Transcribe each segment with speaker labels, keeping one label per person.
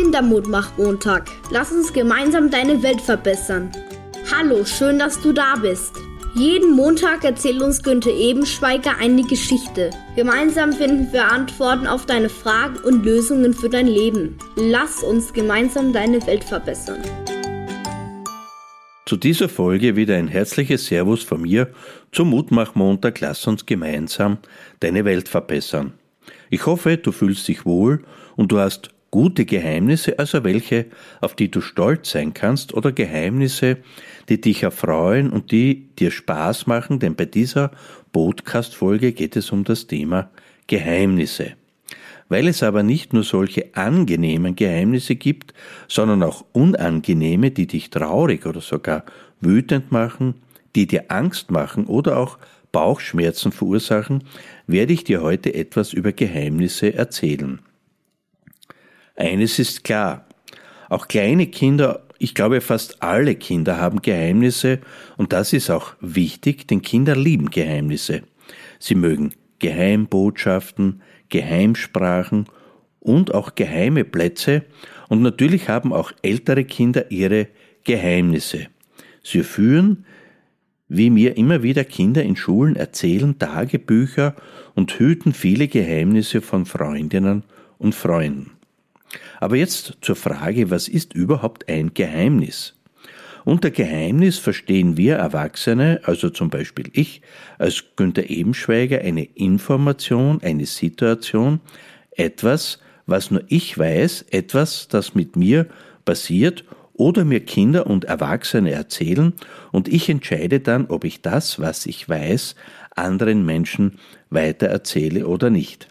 Speaker 1: Kindermutmach-Montag. Lass uns gemeinsam deine Welt verbessern. Hallo, schön, dass du da bist. Jeden Montag erzählt uns Günther Ebenschweiger eine Geschichte. Gemeinsam finden wir Antworten auf deine Fragen und Lösungen für dein Leben. Lass uns gemeinsam deine Welt verbessern.
Speaker 2: Zu dieser Folge wieder ein herzliches Servus von mir zum Mutmach-Montag. Lass uns gemeinsam deine Welt verbessern. Ich hoffe, du fühlst dich wohl und du hast gute Geheimnisse, also welche, auf die du stolz sein kannst, oder Geheimnisse, die dich erfreuen und die dir Spaß machen, denn bei dieser Podcast-Folge geht es um das Thema Geheimnisse. Weil es aber nicht nur solche angenehmen Geheimnisse gibt, sondern auch unangenehme, die dich traurig oder sogar wütend machen, die dir Angst machen oder auch Bauchschmerzen verursachen, werde ich dir heute etwas über Geheimnisse erzählen. Eines ist klar, auch kleine Kinder, ich glaube fast alle Kinder haben Geheimnisse und das ist auch wichtig, denn Kinder lieben Geheimnisse. Sie mögen Geheimbotschaften, Geheimsprachen und auch geheime Plätze und natürlich haben auch ältere Kinder ihre Geheimnisse. Sie führen, wie mir immer wieder Kinder in Schulen erzählen, Tagebücher und hüten viele Geheimnisse von Freundinnen und Freunden. Aber jetzt zur Frage, was ist überhaupt ein Geheimnis? Unter Geheimnis verstehen wir Erwachsene, also zum Beispiel ich, als Günther Ebenschweiger, eine Information, eine Situation, etwas, was nur ich weiß, etwas, das mit mir passiert oder mir Kinder und Erwachsene erzählen und ich entscheide dann, ob ich das, was ich weiß, anderen Menschen weiter erzähle oder nicht.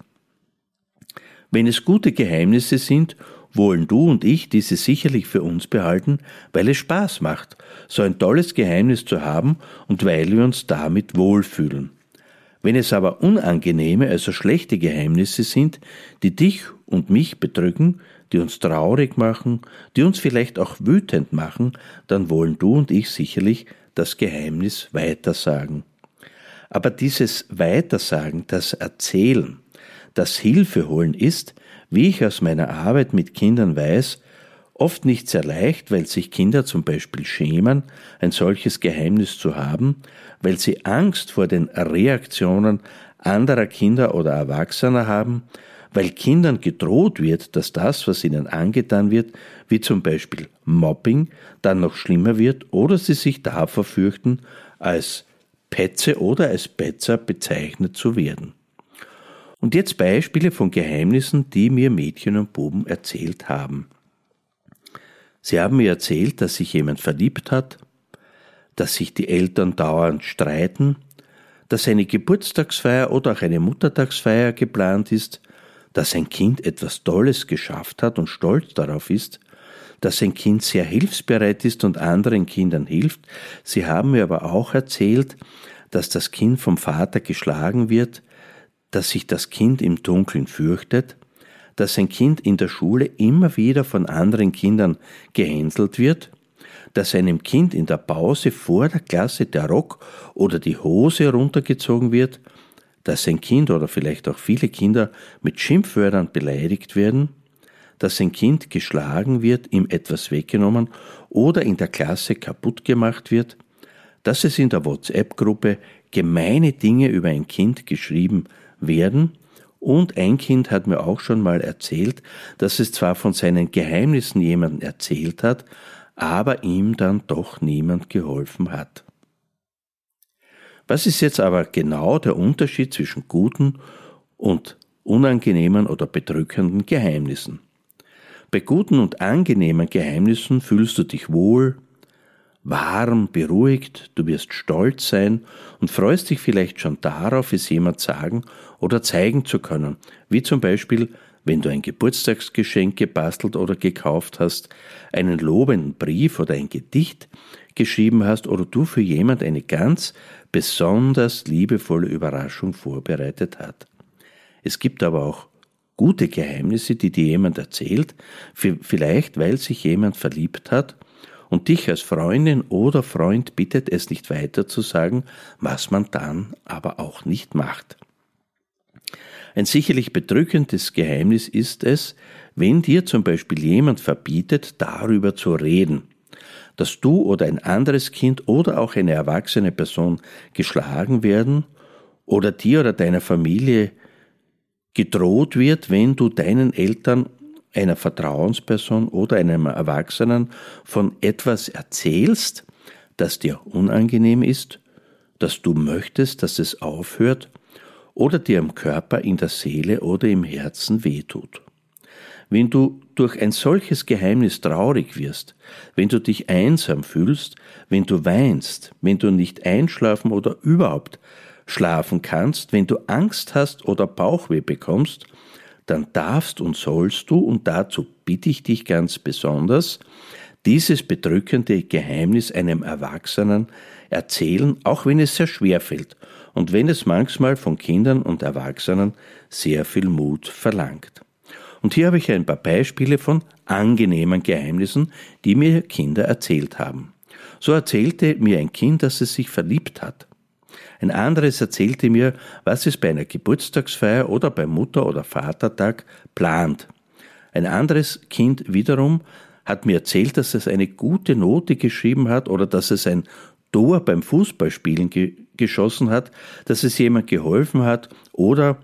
Speaker 2: Wenn es gute Geheimnisse sind, wollen du und ich diese sicherlich für uns behalten, weil es Spaß macht, so ein tolles Geheimnis zu haben und weil wir uns damit wohlfühlen. Wenn es aber unangenehme, also schlechte Geheimnisse sind, die dich und mich bedrücken, die uns traurig machen, die uns vielleicht auch wütend machen, dann wollen du und ich sicherlich das Geheimnis weitersagen. Aber dieses Weitersagen, das Erzählen, das Hilfe holen ist, wie ich aus meiner Arbeit mit Kindern weiß, oft nicht sehr leicht, weil sich Kinder zum Beispiel schämen, ein solches Geheimnis zu haben, weil sie Angst vor den Reaktionen anderer Kinder oder Erwachsener haben, weil Kindern gedroht wird, dass das, was ihnen angetan wird, wie zum Beispiel Mobbing, dann noch schlimmer wird oder sie sich davor fürchten, als Petze oder als Betzer bezeichnet zu werden. Und jetzt Beispiele von Geheimnissen, die mir Mädchen und Buben erzählt haben. Sie haben mir erzählt, dass sich jemand verliebt hat, dass sich die Eltern dauernd streiten, dass eine Geburtstagsfeier oder auch eine Muttertagsfeier geplant ist, dass ein Kind etwas Tolles geschafft hat und stolz darauf ist, dass ein Kind sehr hilfsbereit ist und anderen Kindern hilft. Sie haben mir aber auch erzählt, dass das Kind vom Vater geschlagen wird, dass sich das Kind im Dunkeln fürchtet, dass ein Kind in der Schule immer wieder von anderen Kindern gehänselt wird, dass einem Kind in der Pause vor der Klasse der Rock oder die Hose runtergezogen wird, dass ein Kind oder vielleicht auch viele Kinder mit Schimpfwörtern beleidigt werden, dass ein Kind geschlagen wird, ihm etwas weggenommen oder in der Klasse kaputt gemacht wird, dass es in der WhatsApp-Gruppe gemeine Dinge über ein Kind geschrieben werden. Und ein Kind hat mir auch schon mal erzählt, dass es zwar von seinen Geheimnissen jemandem erzählt hat, aber ihm dann doch niemand geholfen hat. Was ist jetzt aber genau der Unterschied zwischen guten und unangenehmen oder bedrückenden Geheimnissen? Bei guten und angenehmen Geheimnissen fühlst du dich wohl, warm, beruhigt, du wirst stolz sein und freust dich vielleicht schon darauf, es jemand sagen oder zeigen zu können, wie zum Beispiel, wenn du ein Geburtstagsgeschenk gebastelt oder gekauft hast, einen lobenden Brief oder ein Gedicht geschrieben hast oder du für jemand eine ganz besonders liebevolle Überraschung vorbereitet hat. Es gibt aber auch gute Geheimnisse, die dir jemand erzählt, vielleicht weil sich jemand verliebt hat und dich als Freundin oder Freund bittet, es nicht weiter zu sagen, was man dann aber auch nicht macht. Ein sicherlich bedrückendes Geheimnis ist es, wenn dir zum Beispiel jemand verbietet, darüber zu reden, dass du oder ein anderes Kind oder auch eine erwachsene Person geschlagen werden oder dir oder deiner Familie gedroht wird, wenn du deinen Eltern, einer Vertrauensperson oder einem Erwachsenen von etwas erzählst, das dir unangenehm ist, dass du möchtest, dass es aufhört oder dir im Körper, in der Seele oder im Herzen wehtut. Wenn du durch ein solches Geheimnis traurig wirst, wenn du dich einsam fühlst, wenn du weinst, wenn du nicht einschlafen oder überhaupt schlafen kannst, wenn du Angst hast oder Bauchweh bekommst, dann darfst und sollst du, und dazu bitte ich dich ganz besonders, dieses bedrückende Geheimnis einem Erwachsenen erzählen, auch wenn es sehr schwer fällt und wenn es manchmal von Kindern und Erwachsenen sehr viel Mut verlangt. Und hier habe ich ein paar Beispiele von angenehmen Geheimnissen, die mir Kinder erzählt haben. So erzählte mir ein Kind, dass es sich verliebt hat. Ein anderes erzählte mir, was es bei einer Geburtstagsfeier oder beim Mutter- oder Vatertag plant. Ein anderes Kind wiederum hat mir erzählt, dass es eine gute Note geschrieben hat oder dass es ein Tor beim Fußballspielen ge geschossen hat, dass es jemand geholfen hat oder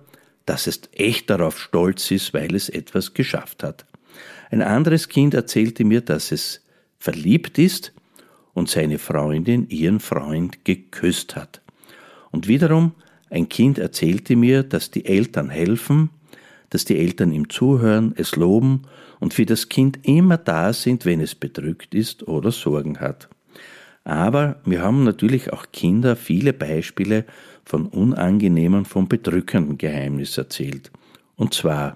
Speaker 2: dass es echt darauf stolz ist, weil es etwas geschafft hat. Ein anderes Kind erzählte mir, dass es verliebt ist und seine Freundin ihren Freund geküsst hat. Und wiederum ein Kind erzählte mir, dass die Eltern helfen, dass die Eltern ihm zuhören, es loben und für das Kind immer da sind, wenn es bedrückt ist oder Sorgen hat. Aber wir haben natürlich auch Kinder viele Beispiele von unangenehmen, von bedrückenden Geheimnissen erzählt. Und zwar,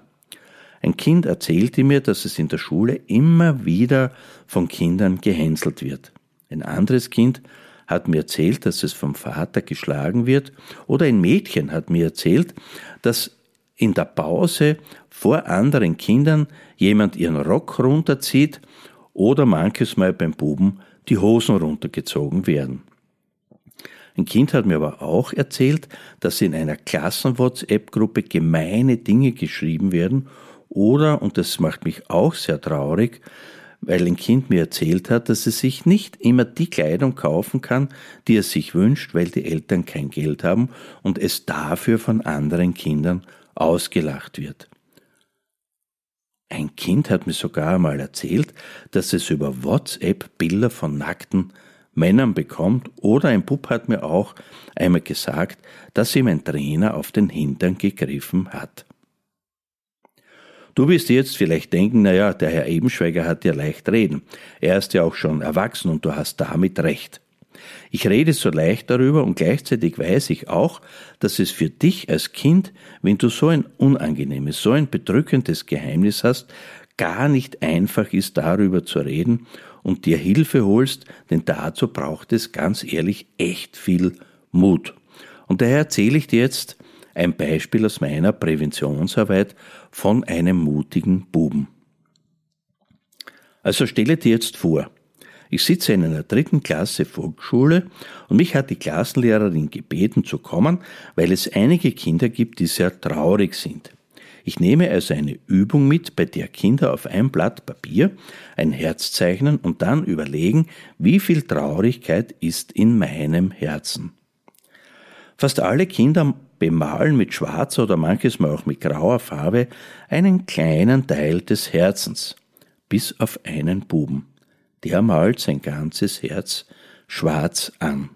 Speaker 2: ein Kind erzählte mir, dass es in der Schule immer wieder von Kindern gehänselt wird. Ein anderes Kind hat mir erzählt, dass es vom Vater geschlagen wird. Oder ein Mädchen hat mir erzählt, dass in der Pause vor anderen Kindern jemand ihren Rock runterzieht oder manches Mal beim Buben die Hosen runtergezogen werden. Ein Kind hat mir aber auch erzählt, dass in einer Klassen-WhatsApp-Gruppe gemeine Dinge geschrieben werden oder, und das macht mich auch sehr traurig, weil ein Kind mir erzählt hat, dass es sich nicht immer die Kleidung kaufen kann, die er sich wünscht, weil die Eltern kein Geld haben und es dafür von anderen Kindern ausgelacht wird. Ein Kind hat mir sogar einmal erzählt, dass es über WhatsApp Bilder von nackten Männern bekommt oder ein Bub hat mir auch einmal gesagt, dass ihm ein Trainer auf den Hintern gegriffen hat. Du wirst jetzt vielleicht denken, naja, der Herr Ebenschweiger hat ja leicht reden. Er ist ja auch schon erwachsen und du hast damit recht. Ich rede so leicht darüber und gleichzeitig weiß ich auch, dass es für dich als Kind, wenn du so ein unangenehmes, so ein bedrückendes Geheimnis hast, gar nicht einfach ist, darüber zu reden und dir Hilfe holst, denn dazu braucht es ganz ehrlich echt viel Mut. Und daher erzähle ich dir jetzt ein Beispiel aus meiner Präventionsarbeit von einem mutigen Buben. Also stelle dir jetzt vor, ich sitze in einer dritten Klasse Volksschule und mich hat die Klassenlehrerin gebeten zu kommen, weil es einige Kinder gibt, die sehr traurig sind. Ich nehme also eine Übung mit, bei der Kinder auf ein Blatt Papier ein Herz zeichnen und dann überlegen, wie viel Traurigkeit ist in meinem Herzen. Fast alle Kinder bemalen mit schwarzer oder manches Mal auch mit grauer Farbe einen kleinen Teil des Herzens, bis auf einen Buben. Der malt sein ganzes Herz schwarz an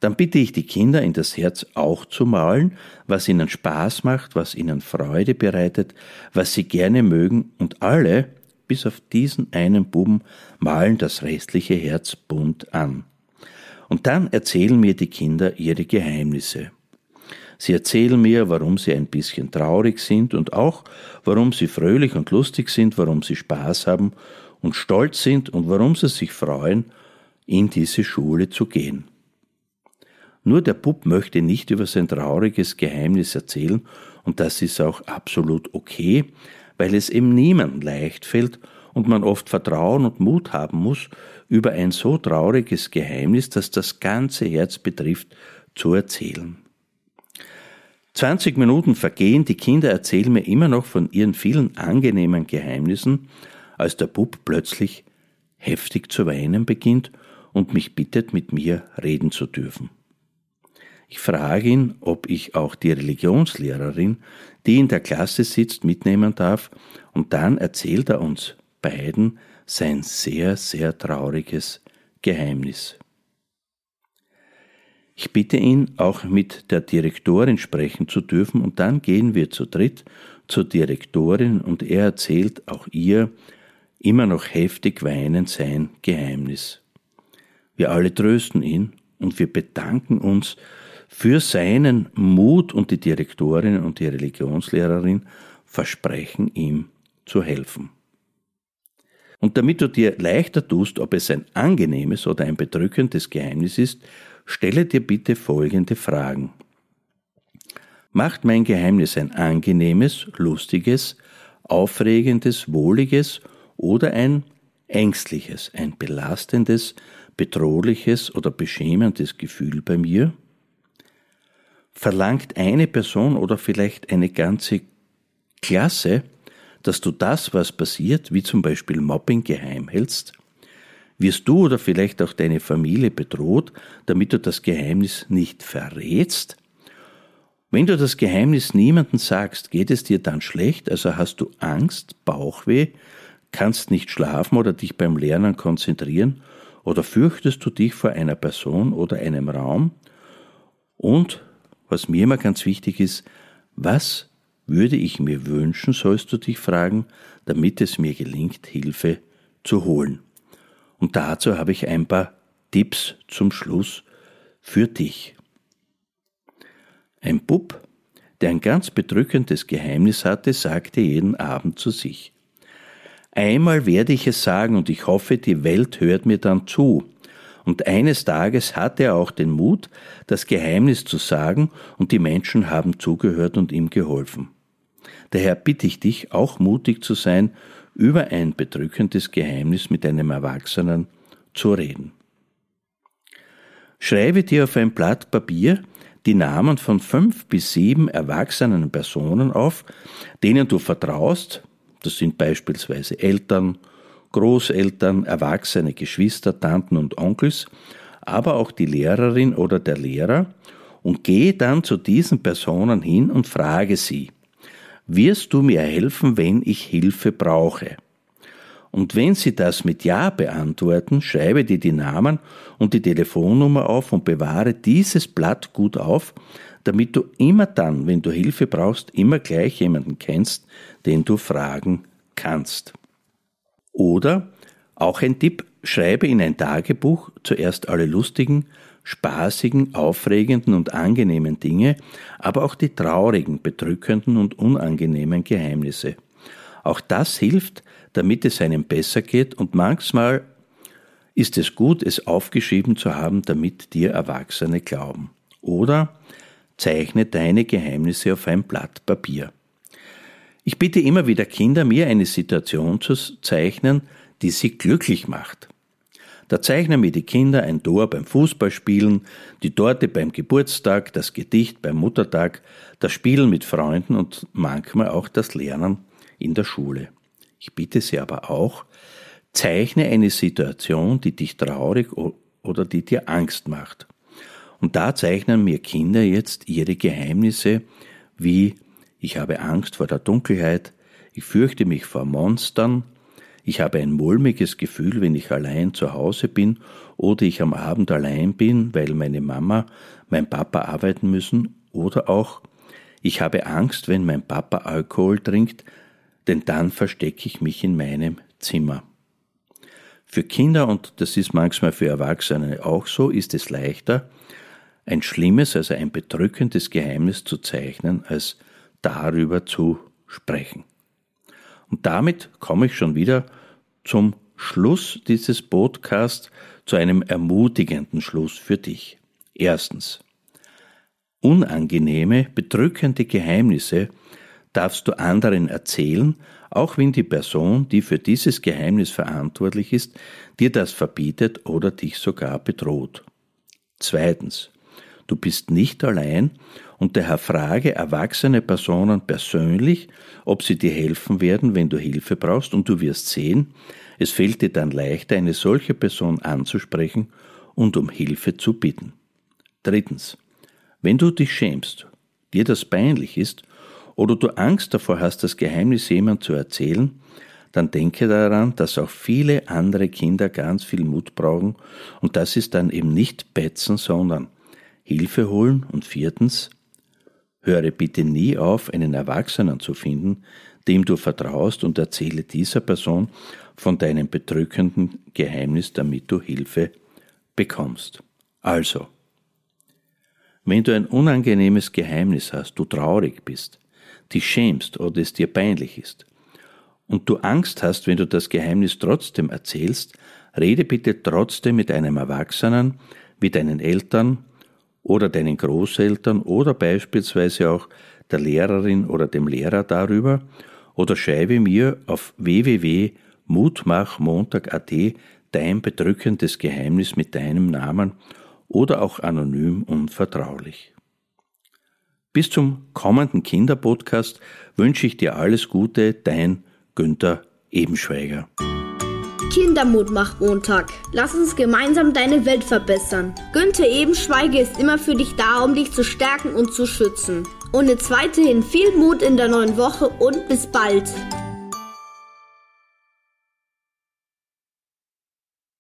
Speaker 2: dann bitte ich die Kinder in das Herz auch zu malen, was ihnen Spaß macht, was ihnen Freude bereitet, was sie gerne mögen und alle, bis auf diesen einen Buben, malen das restliche Herz bunt an. Und dann erzählen mir die Kinder ihre Geheimnisse. Sie erzählen mir, warum sie ein bisschen traurig sind und auch, warum sie fröhlich und lustig sind, warum sie Spaß haben und stolz sind und warum sie sich freuen, in diese Schule zu gehen. Nur der Bub möchte nicht über sein trauriges Geheimnis erzählen und das ist auch absolut okay, weil es ihm niemandem leicht fällt und man oft Vertrauen und Mut haben muss, über ein so trauriges Geheimnis, das das ganze Herz betrifft, zu erzählen. 20 Minuten vergehen, die Kinder erzählen mir immer noch von ihren vielen angenehmen Geheimnissen, als der Bub plötzlich heftig zu weinen beginnt und mich bittet, mit mir reden zu dürfen. Ich frage ihn, ob ich auch die Religionslehrerin, die in der Klasse sitzt, mitnehmen darf, und dann erzählt er uns beiden sein sehr, sehr trauriges Geheimnis. Ich bitte ihn, auch mit der Direktorin sprechen zu dürfen, und dann gehen wir zu dritt zur Direktorin und er erzählt auch ihr immer noch heftig weinend sein Geheimnis. Wir alle trösten ihn und wir bedanken uns für seinen Mut und die Direktorin und die Religionslehrerin versprechen ihm zu helfen. Und damit du dir leichter tust, ob es ein angenehmes oder ein bedrückendes Geheimnis ist, stelle dir bitte folgende Fragen. Macht mein Geheimnis ein angenehmes, lustiges, aufregendes, wohliges oder ein ängstliches, ein belastendes, bedrohliches oder beschämendes Gefühl bei mir? Verlangt eine Person oder vielleicht eine ganze Klasse, dass du das, was passiert, wie zum Beispiel Mobbing, geheim hältst? Wirst du oder vielleicht auch deine Familie bedroht, damit du das Geheimnis nicht verrätst? Wenn du das Geheimnis niemandem sagst, geht es dir dann schlecht, also hast du Angst, Bauchweh, kannst nicht schlafen oder dich beim Lernen konzentrieren, oder fürchtest du dich vor einer Person oder einem Raum? Und, was mir immer ganz wichtig ist, was würde ich mir wünschen, sollst du dich fragen, damit es mir gelingt, Hilfe zu holen. Und dazu habe ich ein paar Tipps zum Schluss für dich. Ein Bub, der ein ganz bedrückendes Geheimnis hatte, sagte jeden Abend zu sich, Einmal werde ich es sagen und ich hoffe, die Welt hört mir dann zu. Und eines Tages hatte er auch den Mut, das Geheimnis zu sagen, und die Menschen haben zugehört und ihm geholfen. Daher bitte ich dich, auch mutig zu sein, über ein bedrückendes Geheimnis mit einem Erwachsenen zu reden. Schreibe dir auf ein Blatt Papier die Namen von fünf bis sieben erwachsenen Personen auf, denen du vertraust, das sind beispielsweise Eltern, Großeltern, Erwachsene, Geschwister, Tanten und Onkels, aber auch die Lehrerin oder der Lehrer, und gehe dann zu diesen Personen hin und frage sie, wirst du mir helfen, wenn ich Hilfe brauche? Und wenn sie das mit Ja beantworten, schreibe dir die Namen und die Telefonnummer auf und bewahre dieses Blatt gut auf, damit du immer dann, wenn du Hilfe brauchst, immer gleich jemanden kennst, den du fragen kannst. Oder auch ein Tipp, schreibe in ein Tagebuch zuerst alle lustigen, spaßigen, aufregenden und angenehmen Dinge, aber auch die traurigen, bedrückenden und unangenehmen Geheimnisse. Auch das hilft, damit es einem besser geht und manchmal ist es gut, es aufgeschrieben zu haben, damit dir Erwachsene glauben. Oder zeichne deine Geheimnisse auf ein Blatt Papier. Ich bitte immer wieder Kinder, mir eine Situation zu zeichnen, die sie glücklich macht. Da zeichnen mir die Kinder ein Tor beim Fußballspielen, die Torte beim Geburtstag, das Gedicht beim Muttertag, das Spielen mit Freunden und manchmal auch das Lernen in der Schule. Ich bitte Sie aber auch, zeichne eine Situation, die dich traurig oder die dir Angst macht. Und da zeichnen mir Kinder jetzt ihre Geheimnisse wie ich habe Angst vor der Dunkelheit, ich fürchte mich vor Monstern, ich habe ein mulmiges Gefühl, wenn ich allein zu Hause bin oder ich am Abend allein bin, weil meine Mama, mein Papa arbeiten müssen oder auch ich habe Angst, wenn mein Papa Alkohol trinkt, denn dann verstecke ich mich in meinem Zimmer. Für Kinder, und das ist manchmal für Erwachsene auch so, ist es leichter, ein schlimmes, also ein bedrückendes Geheimnis zu zeichnen, als darüber zu sprechen. Und damit komme ich schon wieder zum Schluss dieses Podcasts, zu einem ermutigenden Schluss für dich. Erstens. Unangenehme, bedrückende Geheimnisse darfst du anderen erzählen, auch wenn die Person, die für dieses Geheimnis verantwortlich ist, dir das verbietet oder dich sogar bedroht. Zweitens. Du bist nicht allein und daher frage erwachsene Personen persönlich, ob sie dir helfen werden, wenn du Hilfe brauchst und du wirst sehen, es fällt dir dann leichter, eine solche Person anzusprechen und um Hilfe zu bitten. Drittens. Wenn du dich schämst, dir das peinlich ist oder du Angst davor hast, das Geheimnis jemand zu erzählen, dann denke daran, dass auch viele andere Kinder ganz viel Mut brauchen und das ist dann eben nicht Betzen, sondern Hilfe holen und viertens, höre bitte nie auf, einen Erwachsenen zu finden, dem du vertraust und erzähle dieser Person von deinem bedrückenden Geheimnis, damit du Hilfe bekommst. Also, wenn du ein unangenehmes Geheimnis hast, du traurig bist, dich schämst oder es dir peinlich ist, und du Angst hast, wenn du das Geheimnis trotzdem erzählst, rede bitte trotzdem mit einem Erwachsenen, wie deinen Eltern oder deinen Großeltern oder beispielsweise auch der Lehrerin oder dem Lehrer darüber oder schreibe mir auf www.mutmachmontag.at dein bedrückendes Geheimnis mit deinem Namen oder auch anonym und vertraulich. Bis zum kommenden Kinderpodcast wünsche ich dir alles Gute, dein Günther Ebenschweiger.
Speaker 1: Kindermut macht Montag. Lass uns gemeinsam deine Welt verbessern. Günther Ebenschweiger ist immer für dich da, um dich zu stärken und zu schützen. Und jetzt weiterhin viel Mut in der neuen Woche und bis bald.